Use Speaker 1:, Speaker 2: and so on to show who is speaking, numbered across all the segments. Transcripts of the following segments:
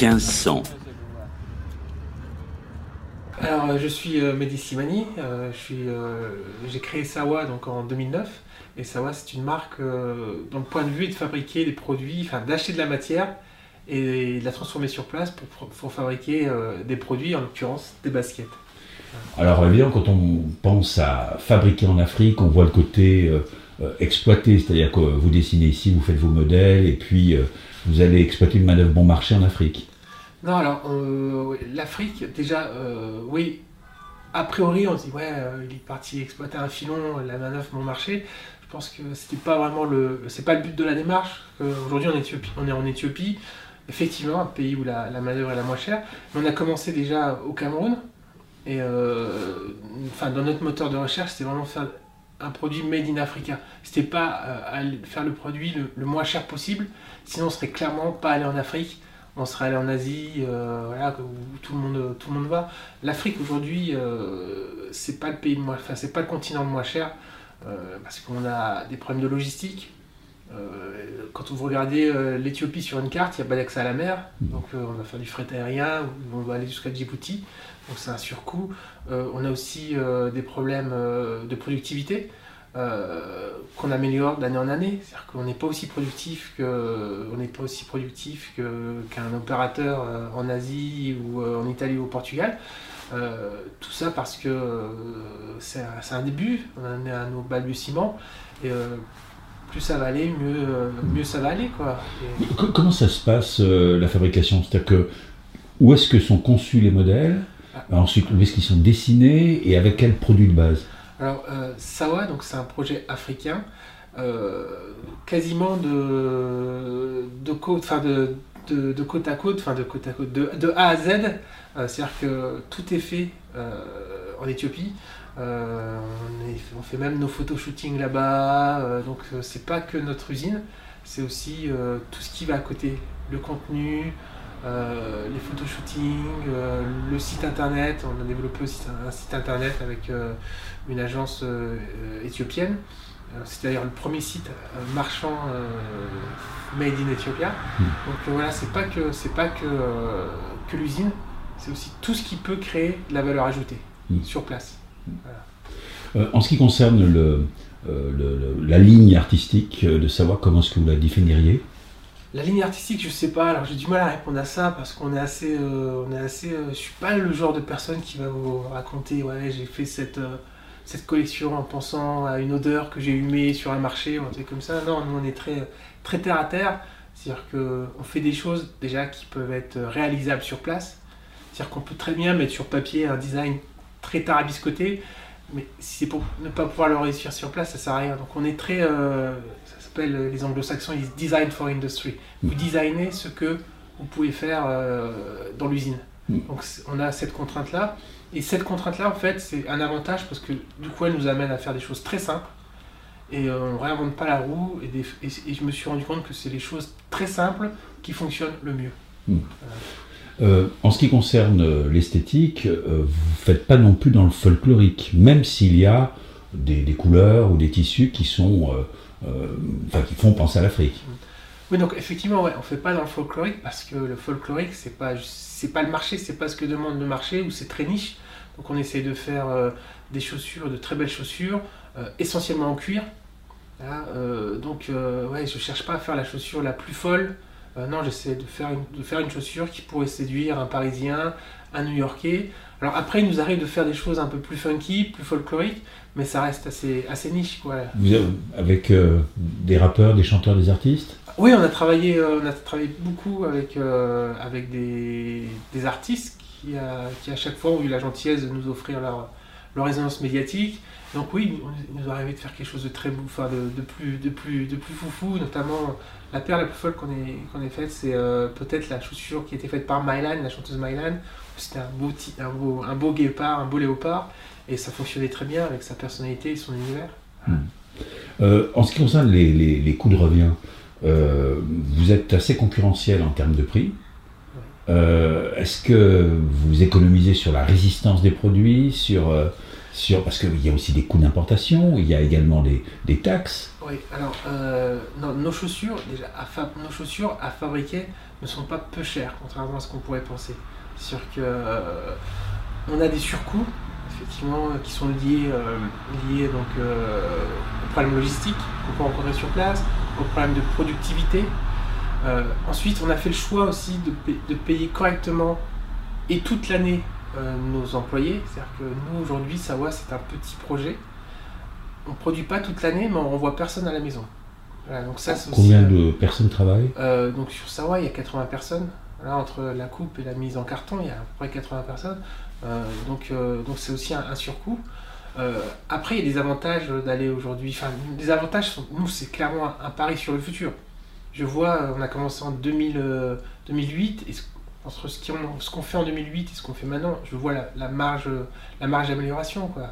Speaker 1: 1500.
Speaker 2: Alors, euh, je suis euh, Mehdi Simani. euh, euh, j'ai créé Sawa donc en 2009. Et Sawa, c'est une marque euh, dont le point de vue est de fabriquer des produits, enfin d'acheter de la matière et de la transformer sur place pour, pour fabriquer euh, des produits, en l'occurrence des baskets.
Speaker 3: Alors évidemment, quand on pense à fabriquer en Afrique, on voit le côté exploité, c'est-à-dire que vous dessinez ici, vous faites vos modèles, et puis euh, vous allez exploiter une manœuvre bon marché en Afrique.
Speaker 2: Non, alors, euh, l'Afrique, déjà, euh, oui, a priori, on dit, ouais, euh, il est parti exploiter un filon, la manœuvre mon marché. Je pense que c'était pas vraiment le, c'est pas le but de la démarche. Aujourd'hui, Éthiopie, on est en Éthiopie, effectivement, un pays où la, manœuvre est la moins chère. Mais on a commencé déjà au Cameroun, et dans notre moteur de recherche, c'était vraiment faire un produit made in Africa. C'était pas faire le produit le, le moins cher possible, sinon on serait clairement pas allé en Afrique on serait allé en Asie, euh, où tout le monde, va. L'Afrique aujourd'hui, euh, c'est pas le pays moins, enfin c'est pas le continent le moins cher, euh, parce qu'on a des problèmes de logistique. Euh, quand vous regardez l'Éthiopie sur une carte, il n'y a pas d'accès à la mer, donc on va faire du fret aérien, on va aller jusqu'à Djibouti, donc c'est un surcoût. On a aussi des problèmes de productivité. Euh, qu'on améliore d'année en année, c'est-à-dire qu'on n'est pas aussi productif que on n'est pas aussi productif qu'un opérateur euh, en Asie ou euh, en Italie ou au Portugal. Euh, tout ça parce que c'est un, début, on est à nos balbutiements. Et euh, plus ça va aller, mieux, mieux ça va aller quoi. Et-
Speaker 3: Comment ça se passe la fabrication? C'est-à-dire que où est-ce que sont conçus les modèles? Ensuite, où est-ce qu'ils sont dessinés? Et avec quel produit de base?
Speaker 2: Alors, euh, Sawa, donc c'est un projet africain, euh, quasiment de, côte, enfin de, de, côte à côte, enfin de côte à côte, de, A à Z. Euh, C'est-à-dire que tout est fait en Éthiopie. On, on fait même nos photoshootings là-bas. donc, c'est pas que notre usine, c'est aussi tout ce qui va à côté, le contenu. Euh, les photoshootings, euh, le site internet, on a développé aussi un, site internet avec euh, une agence éthiopienne. C'est d'ailleurs le premier site marchand made in Ethiopia.
Speaker 3: Mm.
Speaker 2: Donc voilà, c'est pas que c'est pas que, que l'usine, c'est aussi tout ce qui peut créer de la valeur ajoutée
Speaker 3: Mm.
Speaker 2: sur place.
Speaker 3: En ce qui concerne le, le- le- la ligne artistique de savoir comment est-ce que vous la définiriez
Speaker 2: La ligne artistique, je sais pas. Alors j'ai du mal à répondre à ça parce qu'on est assez, euh, on est assez. euh, je suis pas le genre de personne qui va vous raconter. Ouais, j'ai fait cette euh, cette collection en pensant à une odeur que j'ai humée sur un marché ou un truc comme ça. Non, nous on est très très terre à terre. C'est-à-dire que on fait des choses déjà qui peuvent être réalisables sur place. C'est-à-dire qu'on peut très bien mettre sur papier un design très tarabiscoté, mais si c'est pour ne pas pouvoir le réussir sur place, ça sert à rien. Donc on est très, euh, s'appelle euh, les anglo-saxons, ils design for industry. Vous designez ce que vous pouvez faire euh, dans l'usine.
Speaker 3: Mm.
Speaker 2: Donc on a cette contrainte-là. Et cette contrainte-là, en fait, c'est un avantage parce que du coup, elle nous amène à faire des choses très simples. Et euh, on ne réinvente pas la roue. Et, des- et- et je me suis rendu compte que c'est les choses très simples qui fonctionnent le mieux.
Speaker 3: Euh, en ce qui concerne l'esthétique, vous ne faites pas non plus dans le folklorique, même s'il y a des, des couleurs ou des tissus qui sont, enfin, qui font penser à l'Afrique.
Speaker 2: Oui, donc effectivement, ouais, on fait pas dans le folklorique parce que le folklorique, c'est pas, c'est pas le marché, c'est pas ce que demande le marché ou c'est très niche. Donc on essaye de faire euh, des chaussures, de très belles chaussures, euh, essentiellement en cuir. Euh, donc euh, ouais, je cherche pas à faire la chaussure la plus folle. Euh, non, j'essaie de de faire une chaussure qui pourrait séduire un Parisien, un New-Yorkais. Alors après, il nous arrive de faire des choses un peu plus funky, plus folkloriques, mais ça reste assez, assez niche, quoi.
Speaker 3: Vous avez- avec euh, des rappeurs, des chanteurs, des artistes?
Speaker 2: Oui, on a travaillé, euh, on a travaillé beaucoup avec, euh, avec des, des artistes qui, qui, à chaque fois, ont eu la gentillesse de nous offrir leur, leur résonance médiatique. Donc oui, il nous arrivé de faire quelque chose de très beau, enfin de, de plus, de, plus, de plus foufou, notamment la paire la plus folle qu'on ait, qu'on ait faite, c'est euh, peut-être la chaussure qui a été faite par Mylan, la chanteuse Mylan. C'était un beau, un, beau, un beau guépard, un beau léopard, et ça fonctionnait très bien avec sa personnalité et son univers.
Speaker 3: Euh, en ce qui concerne les, les- les coûts de revient, euh, vous êtes assez concurrentiel en termes de prix. Euh, Est-ce que vous économisez sur la résistance des produits, sur, euh, sur, parce qu'il y a aussi des coûts d'importation, il y a également des, des taxes.
Speaker 2: Oui, alors euh, non, nos chaussures, à nos chaussures à fabriquer ne sont pas peu chères, contrairement à ce qu'on pourrait penser. C'est que on a des surcoûts, effectivement, qui sont liés, liés donc aux problèmes logistiques qu'on peut rencontrer sur place, aux problèmes de productivité. Euh, ensuite, on a fait le choix aussi de, pa- de payer correctement et toute l'année euh, nos employés. C'est-à-dire que nous, aujourd'hui, Sawa, c'est un petit projet. On ne produit pas toute l'année, mais on renvoie personne à la maison. Voilà, donc ça, c'est aussi,
Speaker 3: Combien de personnes travaillent?
Speaker 2: Euh, donc sur Sawa, il y a 80 personnes. Là, entre la coupe et la mise en carton, il y a à peu près 80 personnes. Donc donc c'est aussi un, un surcoût. Euh, après, il y a des avantages d'aller aujourd'hui. Enfin, les avantages sont, nous, c'est clairement un, un pari sur le futur. Je vois, on a commencé en 2000, euh, 2008, et entre ce qu'on fait en 2008 et ce qu'on fait maintenant, je vois la, marge, la marge d'amélioration, quoi.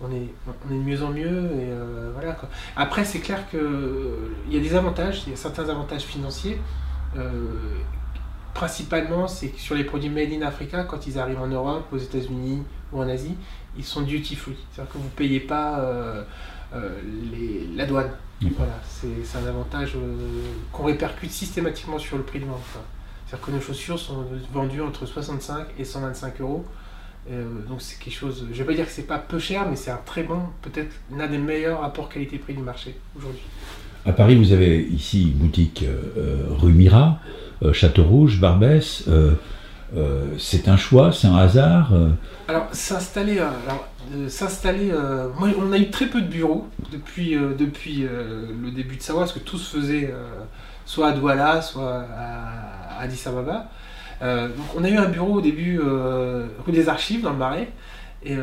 Speaker 2: On est, on est de mieux en mieux, euh, voilà, quoi. Après, c'est clair que euh, il y a des avantages, il y a certains avantages financiers. Euh, principalement, c'est que sur les produits made in Africa, quand ils arrivent en Europe, aux États-Unis ou en Asie, ils sont duty free. C'est-à-dire que vous payez pas les- la douane. Voilà, c'est un avantage euh, qu'on répercute systématiquement sur le prix de vente. C'est-à-dire que nos chaussures sont vendues entre 65 et 125 euros. Euh, donc c'est quelque chose, je vais pas dire que c'est pas peu cher, mais c'est un très bon, peut-être l'un des meilleurs rapports qualité-prix du marché aujourd'hui.
Speaker 3: À Paris, vous avez ici une boutique euh, rue Mira, euh, Château-Rouge, Barbès. Euh, c'est un choix, c'est un hasard. euh,
Speaker 2: Alors s'installer, euh, s'installer, moi, on a eu très peu de bureaux depuis, depuis le début de Sawa, parce que tout se faisait soit à Douala, soit à Addis Ababa. Donc on a eu un bureau au début rue des Archives dans le Marais, et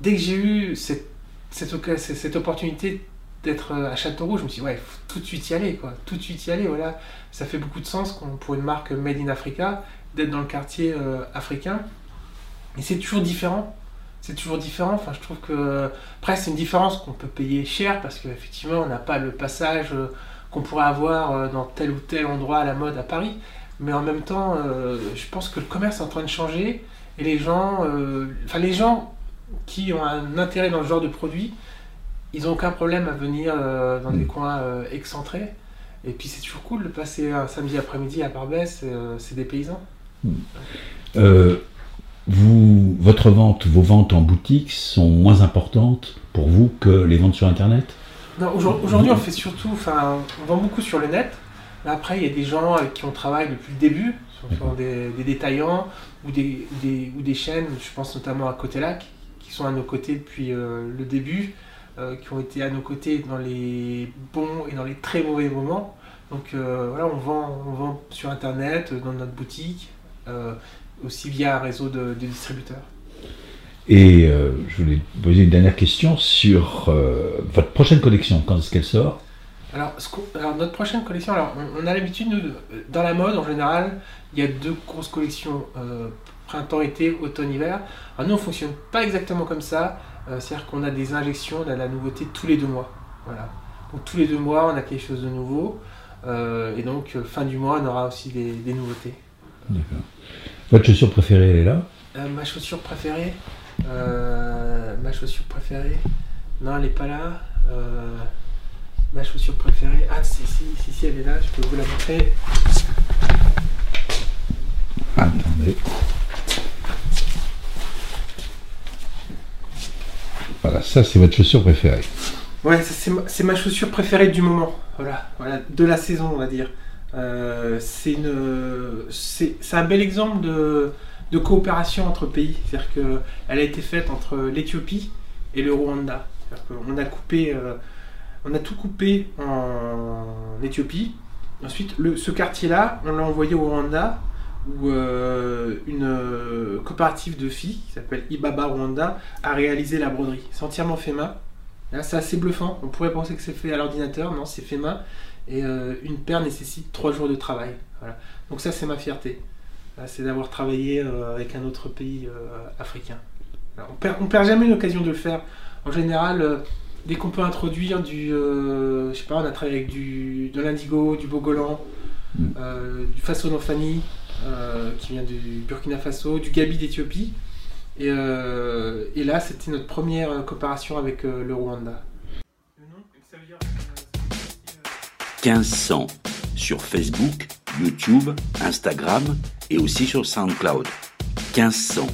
Speaker 2: dès que j'ai eu cette, cette, opportunité d'être à Châteauroux, je me suis dit ouais, faut tout de suite y aller, quoi, tout de suite y aller, voilà, ça fait beaucoup de sens pour une marque made in Africa d'être dans le quartier euh, africain. Et c'est toujours différent. C'est toujours différent. Enfin, je trouve que après c'est une différence qu'on peut payer cher parce qu'effectivement on n'a pas le passage euh, qu'on pourrait avoir euh, dans tel ou tel endroit à la mode à Paris. Mais en même temps, je pense que le commerce est en train de changer et les gens, enfin les gens qui ont un intérêt dans ce genre de produit, ils n'ont aucun problème à venir euh, dans des
Speaker 3: Mm.
Speaker 2: coins euh, excentrés. Et puis c'est toujours cool de passer un samedi après-midi à Barbès, euh, c'est des paysans.
Speaker 3: Euh, vous, votre vente, vos ventes en boutique sont moins importantes pour vous que les ventes sur Internet?
Speaker 2: Aujourd- aujourd'hui, on fait surtout, enfin, on vend beaucoup sur le net. Mais après, il y a des gens avec qui on travaille depuis le début, sont des, des détaillants ou des, ou des, ou des chaînes, je pense notamment à Côté Lac, qui sont à nos côtés depuis euh, le début, euh, qui ont été à nos côtés dans les bons et dans les très mauvais moments. Donc euh, voilà, on vend, on vend sur Internet, dans notre boutique, aussi via un réseau de, de distributeurs.
Speaker 3: Et euh, je voulais poser une dernière question sur euh, votre prochaine collection. Quand est-ce qu'elle sort?
Speaker 2: Alors, ce qu'on- alors, notre prochaine collection, alors on, on a l'habitude, nous, dans la mode en général, il y a deux grosses collections, euh, printemps-été, automne-hiver. Alors nous, on fonctionne pas exactement comme ça, euh, c'est-à-dire qu'on a des injections, on a de la nouveauté tous les deux mois. Voilà. Donc tous les deux mois, on a quelque chose de nouveau, euh, et donc euh, fin du mois, on aura aussi des, des nouveautés.
Speaker 3: D'accord. Votre chaussure préférée, elle est là
Speaker 2: Euh, ma chaussure préférée, euh, ma chaussure préférée, non, elle n'est pas là. Euh, ma chaussure préférée, ah si, si, si, si, elle est là, je peux vous la montrer.
Speaker 3: Attendez. Voilà, ça c'est votre chaussure préférée.
Speaker 2: Ouais, c'est ma, c'est ma chaussure préférée du moment. Voilà, voilà de la saison, on va dire. Euh, c'est un bel exemple de, coopération entre pays. C'est-à-dire a été faite entre l'Éthiopie et le Rwanda. Euh, on a tout coupé en Éthiopie. Ensuite, ce quartier-là, on l'a envoyé au Rwanda, où euh, une coopérative de filles qui s'appelle Ibaba Rwanda a réalisé la broderie. C'est entièrement fait main. C'est assez bluffant. On pourrait penser que c'est fait à l'ordinateur. Non, c'est fait main. Et euh, une paire nécessite trois jours de travail. Voilà. Donc ça, c'est ma fierté. C'est d'avoir travaillé euh, avec un autre pays euh, africain. Alors, on perd, on perd jamais l'occasion de le faire. En général, dès qu'on peut introduire du, je sais pas, on a travaillé avec du, de l'indigo, du bogolan,
Speaker 3: Mm.
Speaker 2: du façonofani, euh, qui vient du Burkina Faso, du gabi d'Éthiopie. Et, et là, c'était notre première coopération avec le Rwanda.
Speaker 3: 1500 sur Facebook, YouTube, Instagram et aussi sur SoundCloud. 1500